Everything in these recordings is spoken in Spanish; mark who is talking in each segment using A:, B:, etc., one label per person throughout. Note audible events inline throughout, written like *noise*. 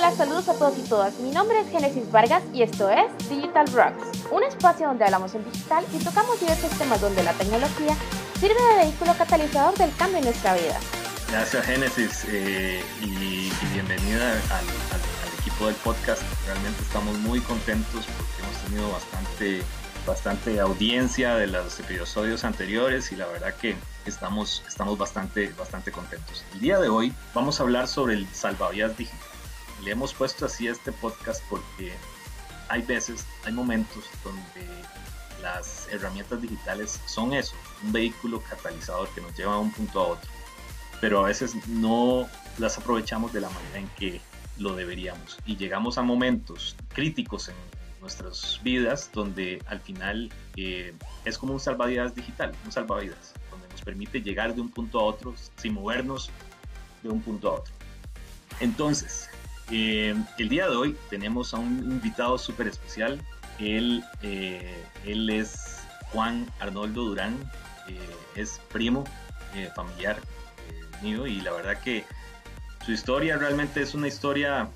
A: Hola, saludos a todos y todas. Mi nombre es Genesis Vargas y esto es Digital Rocks, un espacio donde hablamos en digital y tocamos diversos temas donde la tecnología sirve de vehículo catalizador del cambio en nuestra vida.
B: Gracias Genesis eh, y, bienvenida al, equipo del podcast. Realmente estamos muy contentos porque hemos tenido bastante, bastante audiencia de los episodios anteriores y la verdad que estamos, estamos bastante, bastante contentos. El día de hoy vamos a hablar sobre el salvavidas digital le hemos puesto así a este podcast porque hay veces, hay momentos donde las herramientas digitales son eso, un vehículo catalizador que nos lleva de un punto a otro, pero a veces no las aprovechamos de la manera en que lo deberíamos y llegamos a momentos críticos en nuestras vidas donde al final eh, es como un salvavidas digital, un salvavidas, donde nos permite llegar de un punto a otro sin movernos de un punto a otro. Entonces, eh, el día de hoy tenemos a un invitado súper especial. Él, eh, él es Juan Arnoldo Durán, eh, es primo familiar mío y la verdad que su historia realmente es una historia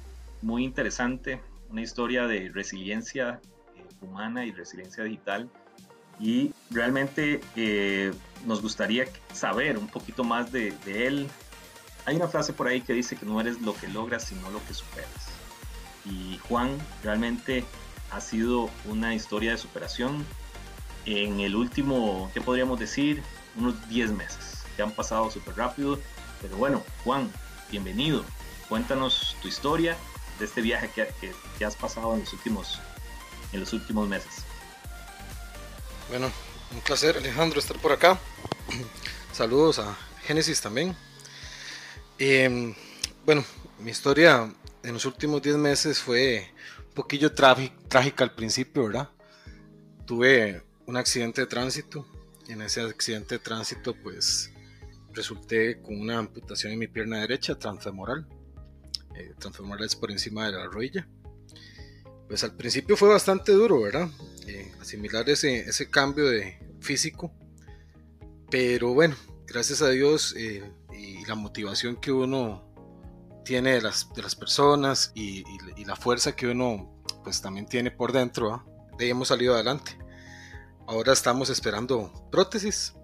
B: muy interesante, una historia de resiliencia humana y resiliencia digital y realmente nos gustaría saber un poquito más de, de él, hay una frase por ahí que dice que no eres lo que logras, sino lo que superas. Y Juan realmente ha sido una historia de superación en el último, ¿qué podríamos decir? Unos 10 meses. Que han pasado súper rápido. Pero bueno, Juan, bienvenido. Cuéntanos tu historia de este viaje que, que, has pasado en los últimos, en los últimos meses.
C: Bueno, un placer Alejandro estar por acá. *clears throat* Saludos a Génesis también. Em, bueno, mi historia en los últimos 10 meses fue un poquillo trágica al principio, ¿verdad? Tuve un accidente de tránsito. En ese accidente de tránsito, pues resulté con una amputación en mi pierna derecha, transfemoral. Eh, transfemoral es por encima de la rodilla. Pues al principio fue bastante duro, ¿verdad? Eh, asimilar ese, ese cambio de físico. Pero bueno, gracias a Dios eh, y la motivación que uno tiene de las, de las personas y, la fuerza que uno pues también tiene por dentro, de ahí hemos salido adelante. Ahora estamos esperando prótesis.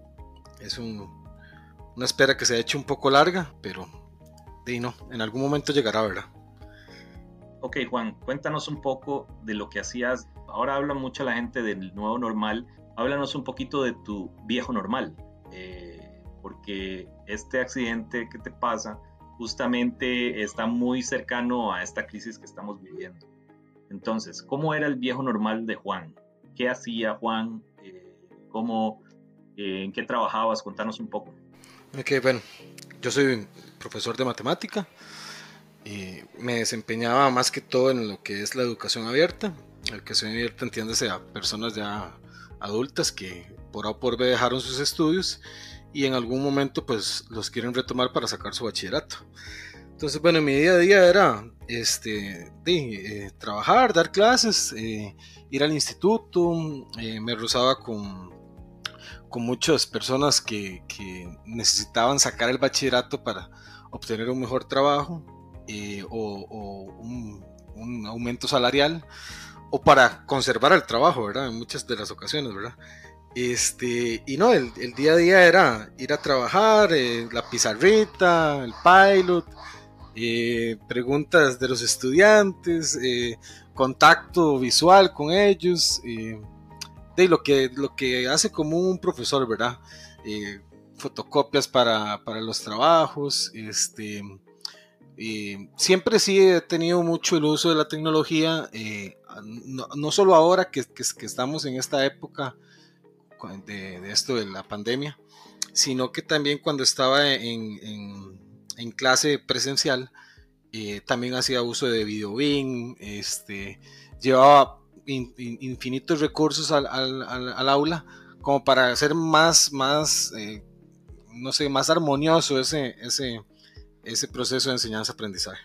C: Es una espera que se ha hecho un poco larga, pero de no, en algún momento llegará, ¿verdad?
B: Ok, Juan, cuéntanos un poco de lo que hacías. Ahora habla mucho la gente del nuevo normal. Háblanos un poquito de tu viejo normal. Eh, porque este accidente que te pasa justamente está muy cercano a esta crisis que estamos viviendo. Entonces, ¿cómo era el viejo normal de Juan? ¿Qué hacía Juan? Eh, ¿Cómo, eh, ¿En qué trabajabas? Contanos un poco.
C: Ok, bueno, yo soy profesor de matemática y me desempeñaba más que todo en lo que es la educación abierta. La educación abierta entiéndase a personas ya adultas que por A o por B dejaron sus estudios y en algún momento pues los quieren retomar para sacar su bachillerato. Entonces, bueno, mi día a día era este, eh, trabajar, dar clases, eh, ir al instituto, eh, me rozaba con, con muchas personas que, necesitaban sacar el bachillerato para obtener un mejor trabajo o, un, aumento salarial o para conservar el trabajo, ¿verdad? En muchas de las ocasiones, ¿verdad? Este, y no, el, día a día era ir a trabajar, eh, la pizarrita, el pilot, eh, preguntas de los estudiantes, eh, contacto visual con ellos, de lo que, lo que hace como un profesor, ¿verdad? fotocopias para, los trabajos, este, siempre sí he tenido mucho el uso de la tecnología, no, solo ahora que, que estamos en esta época, de, esto de la pandemia, sino que también cuando estaba en, en, clase presencial, eh, también hacía uso de videobin, este, llevaba infinitos recursos al, al, aula como para hacer más, más eh, no sé, más armonioso ese, ese, ese proceso de enseñanza-aprendizaje.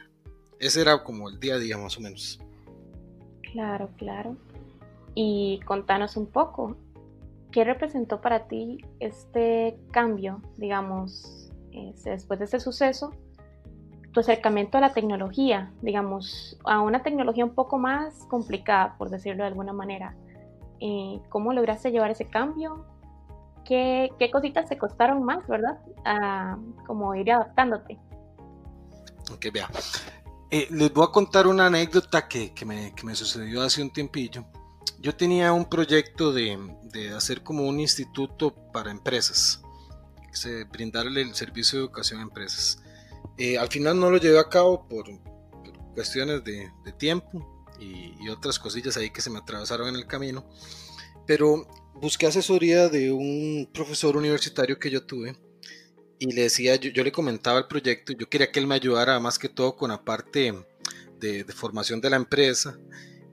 C: Ese era como el día a día más o menos.
A: Claro, claro. Y contanos un poco, ¿qué representó para ti este cambio, digamos, este, después de este suceso? tu acercamiento a la tecnología, digamos, a una tecnología un poco más complicada, por decirlo de alguna manera. Eh, ¿Cómo lograste llevar ese cambio? ¿Qué, qué cositas te costaron más, verdad? A, como ir adaptándote.
C: Ok, vea. Eh, les voy a contar una anécdota que, que, me, que, me, sucedió hace un tiempillo. Yo tenía un proyecto de, de hacer como un instituto para empresas, brindarle el servicio de educación a empresas. Eh, al final no lo llevé a cabo por, cuestiones de, tiempo y, otras cosillas ahí que se me atravesaron en el camino, pero busqué asesoría de un profesor universitario que yo tuve y le decía, yo, le comentaba el proyecto, yo quería que él me ayudara más que todo con la parte de formación de la empresa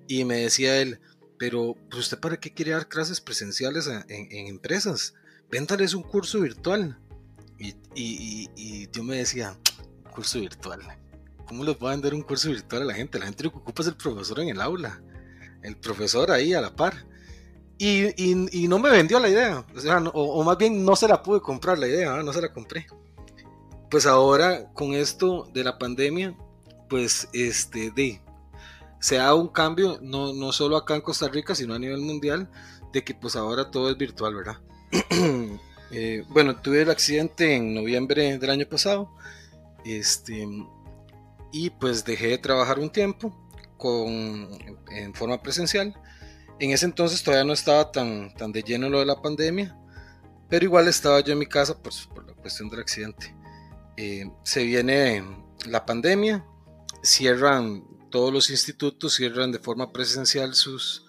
C: y me decía él, pero pues usted para qué quiere dar clases presenciales en, en, en empresas, véntales un curso virtual. Y, y, y, yo me decía, curso virtual, ¿cómo les voy a vender un curso virtual a la gente? La gente lo que ocupa es el profesor en el aula, el profesor ahí a la par. Y, y, y, no me vendió la idea, o, sea, no, o, más bien no se la pude comprar la idea, ¿no? no se la compré. Pues ahora con esto de la pandemia, pues este, de, se ha un cambio, no, no solo acá en Costa Rica, sino a nivel mundial, de que pues ahora todo es virtual, ¿verdad? *clears throat* eh, bueno, tuve el accidente en noviembre del año pasado, este, y pues dejé de trabajar un tiempo con, en forma presencial en ese entonces todavía no estaba tan, tan de lleno lo de la pandemia, pero igual estaba yo en mi casa por, por la cuestión del accidente. Eh, se viene la pandemia, cierran todos los institutos, cierran de forma presencial sus,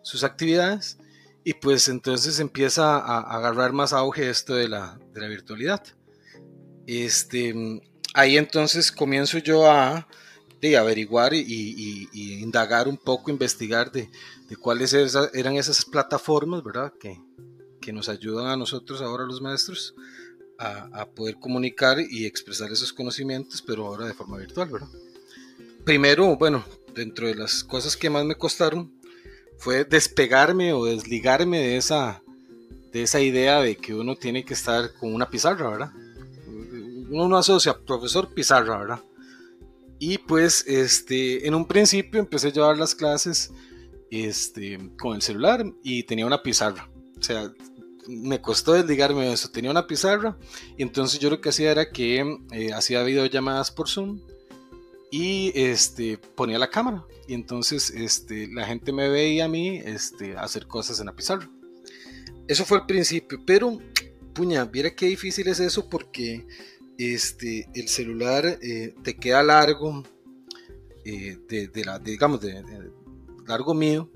C: sus actividades y pues entonces empieza a, agarrar más auge esto de la, de la virtualidad. Este, ahí entonces comienzo yo a de averiguar y, indagar un poco, investigar de, de cuáles esa, eran esas plataformas, ¿verdad? Que, que, nos ayudan a nosotros ahora los maestros a, a, poder comunicar y expresar esos conocimientos, pero ahora de forma virtual, ¿verdad? Primero, bueno, dentro de las cosas que más me costaron fue despegarme o desligarme de esa, de esa idea de que uno tiene que estar con una pizarra, ¿verdad? Uno no asocia profesor pizarra, ¿verdad? Y pues este, en un principio empecé a llevar las clases este, con el celular y tenía una pizarra. O sea, me costó desligarme de eso. Tenía una pizarra y entonces yo lo que hacía era que eh, hacía videollamadas por Zoom y este, ponía la cámara. Y entonces este, la gente me veía a mí este, hacer cosas en la pizarra. Eso fue el principio, pero puña, viera qué difícil es eso porque este, el celular eh, te queda largo, eh, de, la, digamos, largo mío.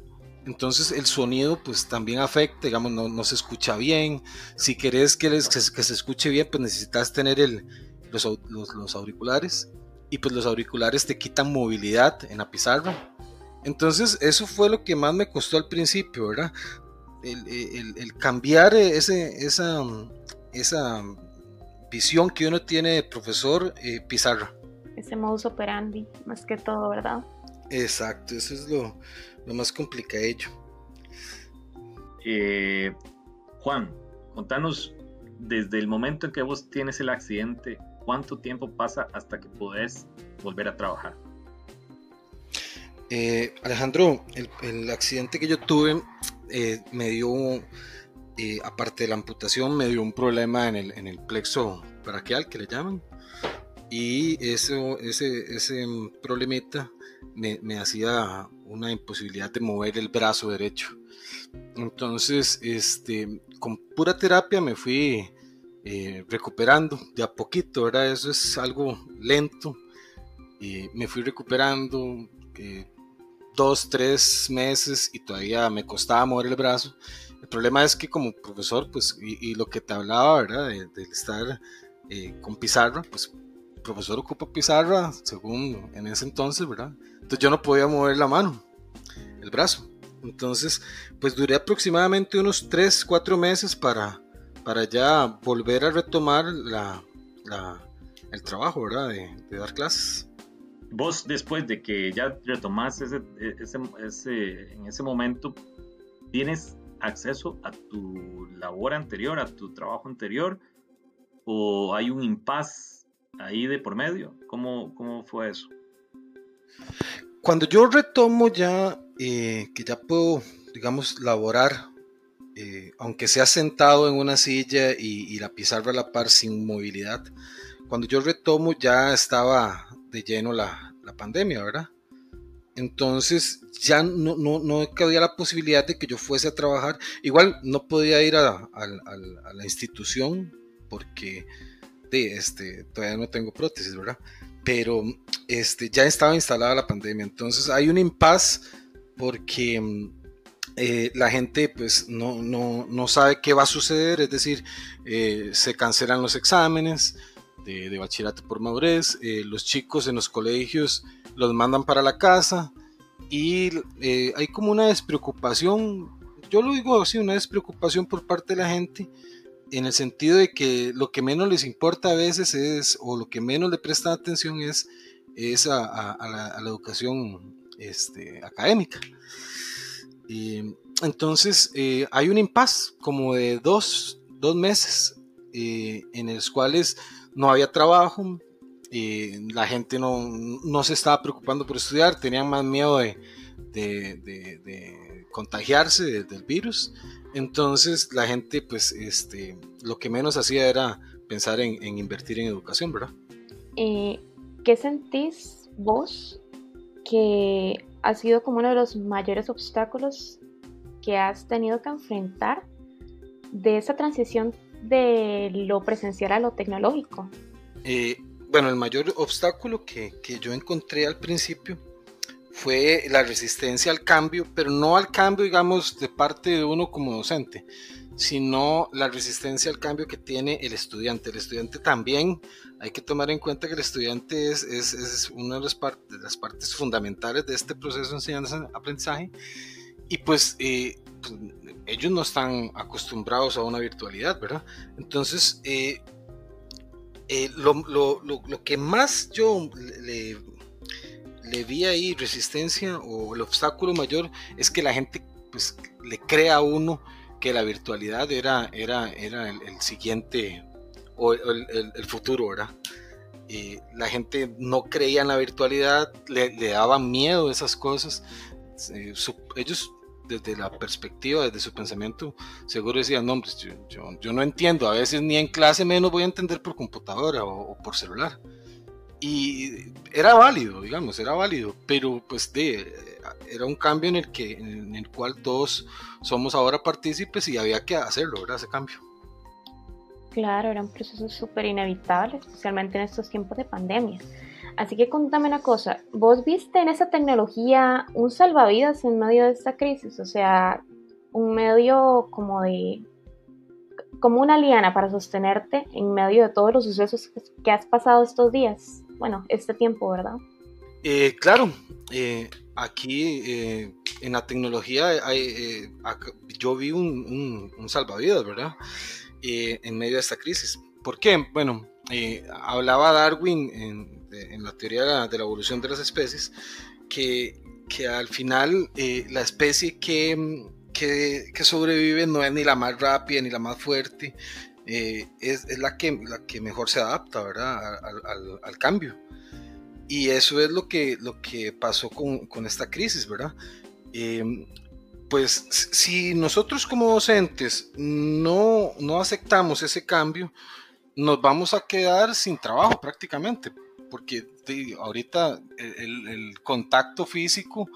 C: Entonces el sonido pues también afecta, digamos, no, no se escucha bien. Si querés que, les, que, se escuche bien, pues necesitas tener el, los, los, auriculares. Y pues los auriculares te quitan movilidad en la pizarra. Entonces eso fue lo que más me costó al principio, ¿verdad? El, el, el cambiar ese, esa, esa visión que uno tiene de profesor eh, pizarra.
A: Ese modus operandi, más que todo, ¿verdad?
C: Exacto, eso es lo, lo más complicado hecho.
B: Eh, Juan, contanos desde el momento en que vos tienes el accidente, ¿cuánto tiempo pasa hasta que podés volver a trabajar?
C: Eh, Alejandro, el, el, accidente que yo tuve eh, me dio eh, aparte de la amputación, me dio un problema en el, en el plexo braquial, que le llaman. Y eso, ese, ese problemita me, me, hacía una imposibilidad de mover el brazo derecho. Entonces, este, con pura terapia me fui eh, recuperando de a poquito, ¿verdad? Eso es algo lento. Y me fui recuperando eh, dos, tres meses y todavía me costaba mover el brazo. El problema es que como profesor, pues, y, y lo que te hablaba, ¿verdad? De estar eh, con pizarra, pues el profesor ocupa pizarra, según en ese entonces, ¿verdad? Entonces yo no podía mover la mano, el brazo. Entonces, pues duré aproximadamente unos 3, 4 meses para, para ya volver a retomar la, la, el trabajo, ¿verdad? De, de, dar clases.
B: Vos, después de que ya retomaste ese, ese, ese, en ese momento, ¿tienes acceso a tu labor anterior, a tu trabajo anterior, o hay un impasse ahí de por medio? ¿Cómo, cómo fue eso?
C: Cuando yo retomo ya, eh, que ya puedo, digamos, laborar, eh, aunque sea sentado en una silla y, la pizarra a la par sin movilidad, cuando yo retomo ya estaba de lleno la, la pandemia, ¿verdad? Entonces ya no, no, no, cabía la posibilidad de que yo fuese a trabajar. Igual no podía ir a, la institución porque de, este, todavía no tengo prótesis, ¿verdad? Pero este, ya estaba instalada la pandemia. Entonces hay un impas porque eh, la gente pues no, no, no, sabe qué va a suceder. Es decir, eh, se cancelan los exámenes de, bachillerato por madurez. Eh, los chicos en los colegios los mandan para la casa y hay como una despreocupación, yo lo digo así, una despreocupación por parte de la gente en el sentido de que lo que menos les importa a veces es, o lo que menos le prestan atención es, es a, la, educación este, académica. Y, entonces eh, hay un impas como de dos, meses eh, en los cuales no había trabajo, la gente no, se estaba preocupando por estudiar, tenían más miedo de, de, contagiarse del virus. Entonces la gente, pues, este, lo que menos hacía era pensar en, invertir en educación, ¿verdad?
A: Eh, ¿Qué sentís vos que ha sido como uno de los mayores obstáculos que has tenido que enfrentar de esa transición de lo presencial a lo tecnológico?
C: Eh, bueno, el mayor obstáculo que, yo encontré al principio fue la resistencia al cambio, pero no al cambio, digamos, de parte de uno como docente, sino la resistencia al cambio que tiene el estudiante. El estudiante también, hay que tomar en cuenta que el estudiante es, es, una de las, partes, fundamentales de este proceso de enseñanza-aprendizaje, y pues, eh, pues, ellos no están acostumbrados a una virtualidad, ¿verdad? Entonces, eh, eh, lo, que más yo le, le, vi ahí resistencia o el obstáculo mayor es que la gente pues le crea a uno que la virtualidad era, era, era el, siguiente o el, futuro, ¿verdad? la gente no creía en la virtualidad, le, daban miedo esas cosas. Eh, ellos desde la perspectiva, desde su pensamiento, seguro decían, no, pues yo, no entiendo, a veces ni en clase menos voy a entender por computadora o, por celular. Y era válido, digamos, era válido, pero pues de, era un cambio en el, que, en el cual todos somos ahora partícipes y había que hacerlo, ¿verdad? Ese cambio.
A: Claro, era un proceso súper inevitable, especialmente en estos tiempos de pandemia. Así que contame una cosa, ¿vos viste en esa tecnología un salvavidas en medio de esta crisis? O sea, un medio como de como una liana para sostenerte en medio de todos los sucesos que has pasado estos días, bueno, este tiempo, ¿verdad?
C: Eh, claro, eh, aquí eh, en la tecnología yo vi un, un salvavidas, ¿verdad? en medio de esta crisis. ¿Por qué? Bueno, hablaba Darwin en, en la teoría de la, evolución de las especies, que, que al final eh, la especie que, que, que, sobrevive no es ni la más rápida ni la más fuerte, eh, es, es, la, que, la que mejor se adapta ¿verdad? Al, cambio. Y eso es lo que, lo que pasó con, con esta crisis, ¿verdad? Em, pues si nosotros como docentes no, no aceptamos ese cambio, nos vamos a quedar sin trabajo prácticamente, porque ahorita el, contacto físico,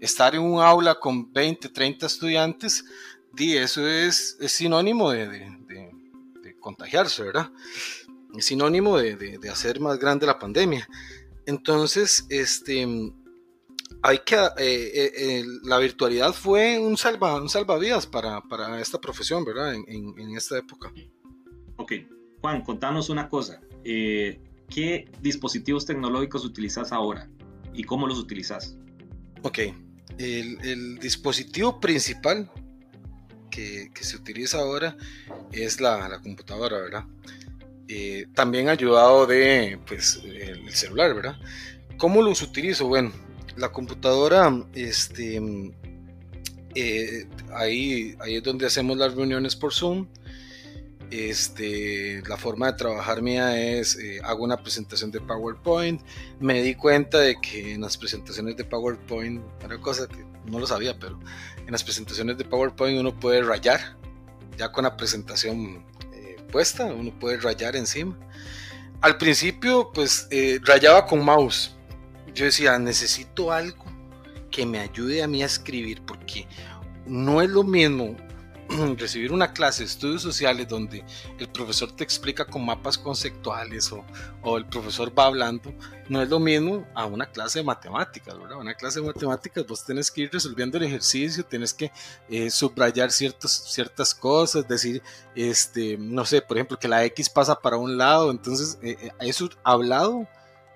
C: estar en un aula con 20, 30 estudiantes, eso es, sinónimo de, contagiarse, ¿verdad? Es sinónimo de, hacer más grande la pandemia. Entonces, este, hay que, eh, eh, la virtualidad fue un, salva, un salvavidas para, esta profesión, ¿verdad? En, esta época.
B: Ok, Juan, contanos una cosa. Eh, ¿qué dispositivos tecnológicos utilizas ahora y cómo los utilizas?
C: Ok, el, dispositivo principal que, se utiliza ahora es la, computadora, ¿verdad? Eh, también ayudado de pues, el celular, ¿verdad? ¿Cómo los utilizo? Bueno, la computadora, este, eh, ahí, ahí es donde hacemos las reuniones por Zoom Este, la forma de trabajar mía es, eh, hago una presentación de PowerPoint, me di cuenta de que en las presentaciones de PowerPoint, una cosa que no lo sabía, pero en las presentaciones de PowerPoint uno puede rayar, ya con la presentación eh, puesta, uno puede rayar encima. Al principio, pues eh, rayaba con mouse. Yo decía, necesito algo que me ayude a mí a escribir, porque no es lo mismo recibir una clase de estudios sociales donde el profesor te explica con mapas conceptuales o, el profesor va hablando, no es lo mismo a una clase de matemáticas, ¿verdad? Una clase de matemáticas vos tenés que ir resolviendo el ejercicio, tienes que eh, subrayar ciertas, ciertas cosas, decir, este, no sé, por ejemplo, que la X pasa para un lado, entonces eh, eh, eso hablado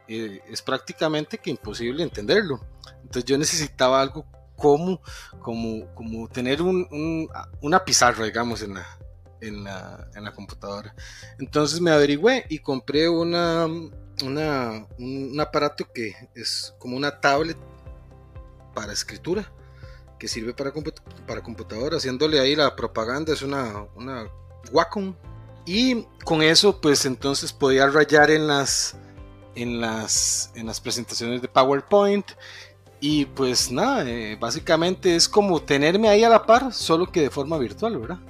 C: es prácticamente que imposible entenderlo. Entonces yo necesitaba algo como, como, como tener un, una pizarra, digamos, en la, en la, en la, computadora. Entonces me averigüé y compré una, una, un aparato que es como una tablet para escritura, que sirve para, para computadora, haciéndole ahí la propaganda, es una, una Wacom. Y con eso, pues entonces podía rayar en las, en las, en las presentaciones de PowerPoint y pues nada, eh, básicamente es como tenerme ahí a la par, solo que de forma virtual, ¿verdad?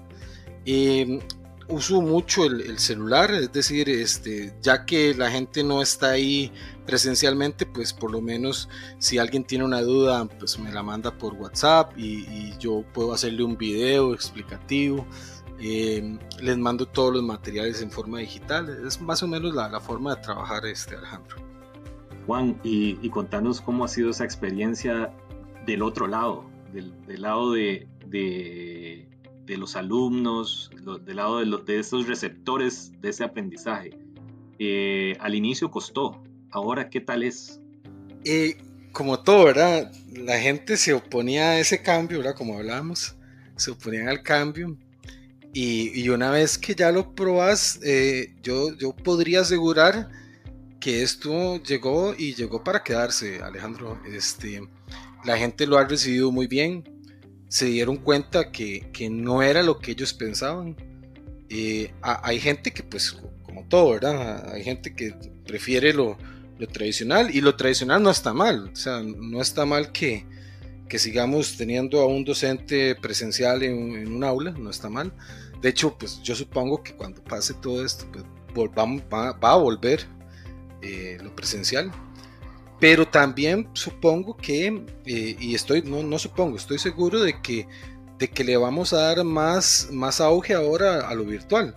C: Eh, uso mucho el, celular, es decir, este, ya que la gente no está ahí presencialmente, pues por lo menos si alguien tiene una duda, pues me la manda por WhatsApp y, yo puedo hacerle un video explicativo. Eh, les mando todos los materiales en forma digital. Es más o menos la, la forma de trabajar, este Alejandro.
B: Juan, y, contanos cómo ha sido esa experiencia del otro lado, del, lado de, los alumnos, del lado de, estos receptores de ese aprendizaje. Eh, al inicio costó, ahora qué tal es?
C: Eh, como todo, ¿verdad? La gente se oponía a ese cambio, ¿verdad? Como hablábamos, se oponían al cambio. Y, una vez que ya lo probas, eh, yo, yo podría asegurar que esto llegó y llegó para quedarse, Alejandro. Este, la gente lo ha recibido muy bien. Se dieron cuenta que, no era lo que ellos pensaban. Eh, hay gente que, pues, como todo, ¿verdad? Hay gente que prefiere lo, tradicional y lo tradicional no está mal. O sea, no está mal que, sigamos teniendo a un docente presencial en, un aula, no está mal. De hecho, pues yo supongo que cuando pase todo esto, pues va a volver eh, lo presencial. Pero también supongo que, eh, y estoy, no, no, supongo, estoy seguro de que, de que le vamos a dar más, más auge ahora a lo virtual.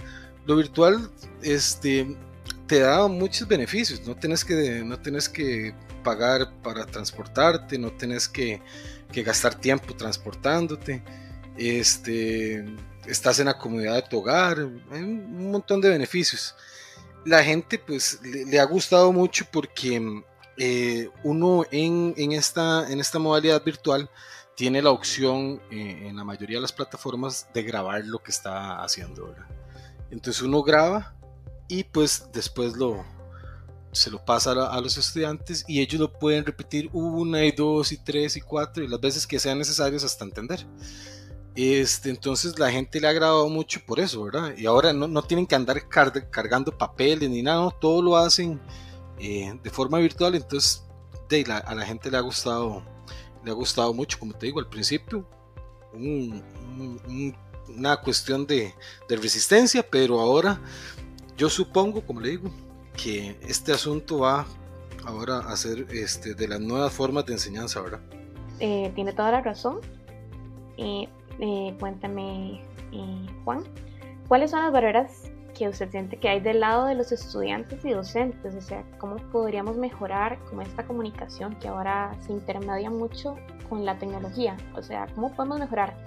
C: Lo virtual este, te da muchos beneficios, no tienes que, no tienes que pagar para transportarte, no tienes que, que gastar tiempo transportándote, este, estás en la comunidad de tu hogar, un montón de beneficios la gente pues le, ha gustado mucho porque eh, uno en, esta, modalidad virtual tiene la opción eh, en la mayoría de las plataformas de grabar lo que está haciendo. Entonces uno graba y pues después lo, se lo pasa a, los estudiantes y ellos lo pueden repetir una y dos y tres y cuatro y las veces que sean necesarios hasta entender. Este, entonces la gente le ha agradado mucho por eso, ¿verdad? Y ahora no, tienen que andar cargando papeles ni nada, todo lo hacen eh, de forma virtual, entonces a la gente le ha gustado, le ha gustado mucho, como te digo al principio, una cuestión de, resistencia, pero ahora yo supongo, como le digo, que este asunto va ahora a ser este, de las nuevas formas de enseñanza, ¿verdad?
A: Eh, tiene toda la razón. Eh, eh, cuéntame, eh, Juan, ¿cuáles son las barreras que usted siente que hay del lado de los estudiantes y docentes? O sea, ¿cómo podríamos mejorar como esta comunicación que ahora se intermedia mucho con la tecnología? O sea, ¿cómo podemos mejorar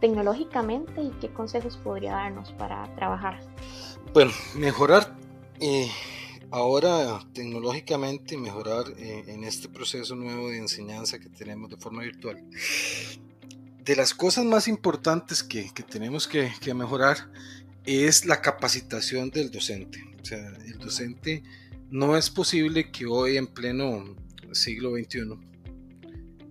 A: tecnológicamente y qué consejos podría darnos para trabajar?
C: Bueno, mejorar eh, ahora tecnológicamente, mejorar en este proceso nuevo de enseñanza que tenemos de forma virtual de las cosas más importantes que, tenemos que, mejorar es la capacitación del docente. O sea, el docente no es posible que hoy en pleno siglo XXI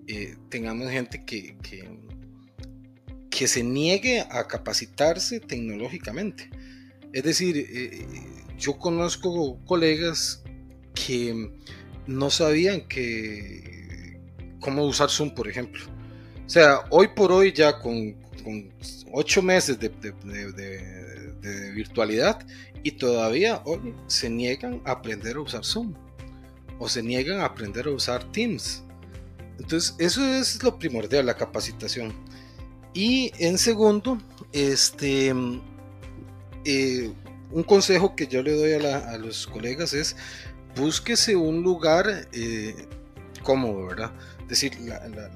C: eh, tengamos gente que, que, se niegue a capacitarse tecnológicamente. Es decir, eh, yo conozco colegas que no sabían que cómo usar Zoom, por ejemplo. O sea, hoy por hoy ya con, ocho meses de, de, virtualidad y todavía hoy se niegan a aprender a usar Zoom o se niegan a aprender a usar Teams. Entonces, eso es lo primordial, la capacitación. Y en segundo, este, eh, un consejo que yo le doy a, los colegas es búsquese un lugar eh, cómodo, ¿verdad? Decir,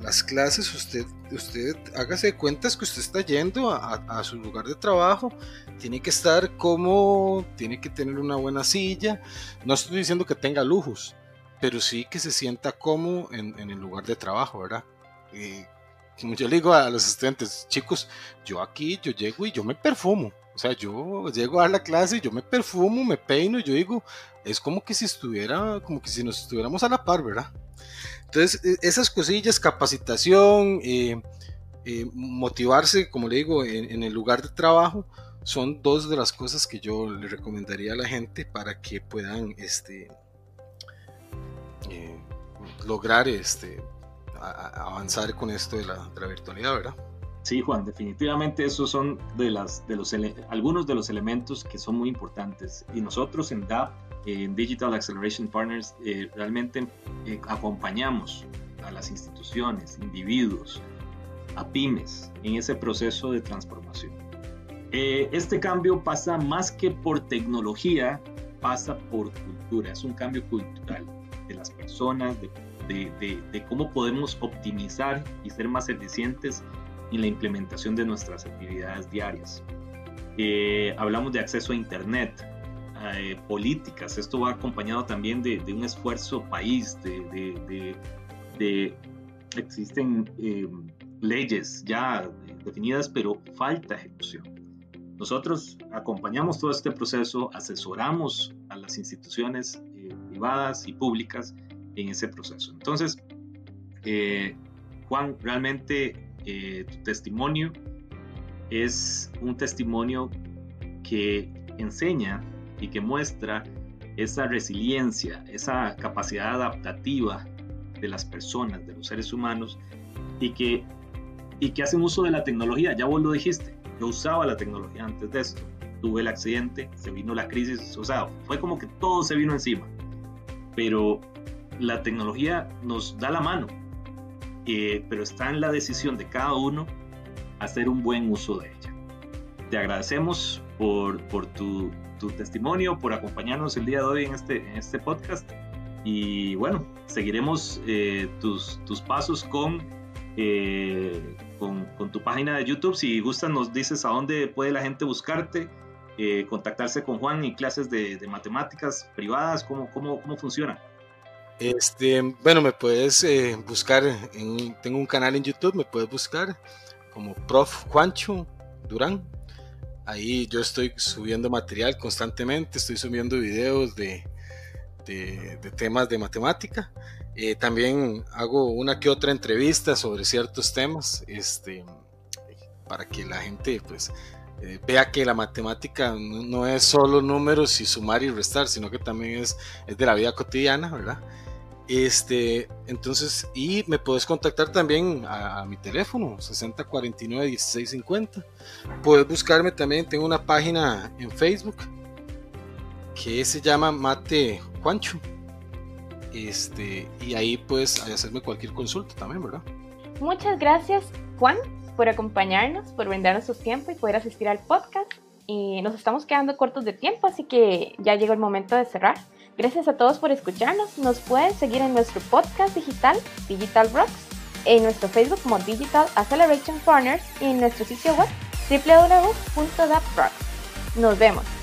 C: las clases, usted, usted hágase cuentas que usted está yendo a, su lugar de trabajo, tiene que estar cómodo, tiene que tener una buena silla. No estoy diciendo que tenga lujos, pero sí que se sienta cómodo en, el lugar de trabajo, ¿verdad? Y como yo le digo a los estudiantes, chicos, yo aquí, yo llego y yo me perfumo. O sea, yo llego a la clase yo me perfumo, me peino, yo digo, es como que si estuviera, como que si nos estuviéramos a la par, ¿verdad? Entonces, e, esas cosillas, capacitación, eh, eh, motivarse, como le digo, en, el lugar de trabajo, son dos de las cosas que yo le recomendaría a la gente para que puedan este, eh, lograr este, avanzar con esto de la, de la virtualidad, ¿verdad?
B: Sí, Juan, definitivamente esos son de las, de los algunos de los elementos que son muy importantes. Y nosotros en DAP, en Digital Acceleration Partners, eh, realmente eh, acompañamos a las instituciones, individuos, a pymes en ese proceso de transformación. Eh, este cambio pasa más que por tecnología, pasa por cultura, es un cambio cultural de las personas, de, de, de cómo podemos optimizar y ser más eficientes en la implementación de nuestras actividades diarias. Eh, hablamos de acceso a Internet, eh, políticas, esto va acompañado también de, un esfuerzo país, de, de existen eh, leyes ya definidas, pero falta ejecución. Nosotros acompañamos todo este proceso, asesoramos a las instituciones privadas y públicas en ese proceso. Entonces, Juan, realmente eh, tu testimonio es un testimonio que enseña y que muestra esa resiliencia, esa capacidad adaptativa de las personas, de los seres humanos, y que, y que hacen uso de la tecnología. Ya vos lo dijiste, yo usaba la tecnología antes de esto. Tuve el accidente, se vino la crisis, o sea, fue como que todo se vino encima. Pero la tecnología nos da la mano, pero está en la decisión de cada uno hacer un buen uso de ella. Te agradecemos por, por tu, tu, testimonio, por acompañarnos el día de hoy en este, en este podcast y bueno, seguiremos eh, tus, tus pasos con, eh, con, con, tu página de YouTube. Si gustas, nos dices a dónde puede la gente buscarte, eh, contactarse con Juan y clases de, de matemáticas privadas, ¿cómo, cómo, cómo funciona?
C: Este, bueno, me puedes buscar, en, tengo un canal en YouTube, me puedes buscar como Prof. Juancho Durán. Ahí yo estoy subiendo material constantemente, estoy subiendo videos de, de, temas de matemática. Eh, también hago una que otra entrevista sobre ciertos temas, este, para que la gente pues eh, vea que la matemática no, es solo números y sumar y restar, sino que también es, es de la vida cotidiana, ¿verdad? Este, entonces, y me puedes contactar también a, mi teléfono, 6049-1650. Puedes buscarme también, tengo una página en Facebook que se llama Mate Juancho. Este, y ahí puedes hacerme cualquier consulta también, ¿verdad?
A: Muchas gracias, Juan, por acompañarnos, por brindarnos su tiempo y poder asistir al podcast. Y nos estamos quedando cortos de tiempo, así que ya llegó el momento de cerrar. Gracias a todos por escucharnos. Nos pueden seguir en nuestro podcast digital, Digital Rocks, en nuestro Facebook como Digital Acceleration Partners y en nuestro sitio web www.daprocks. Nos vemos.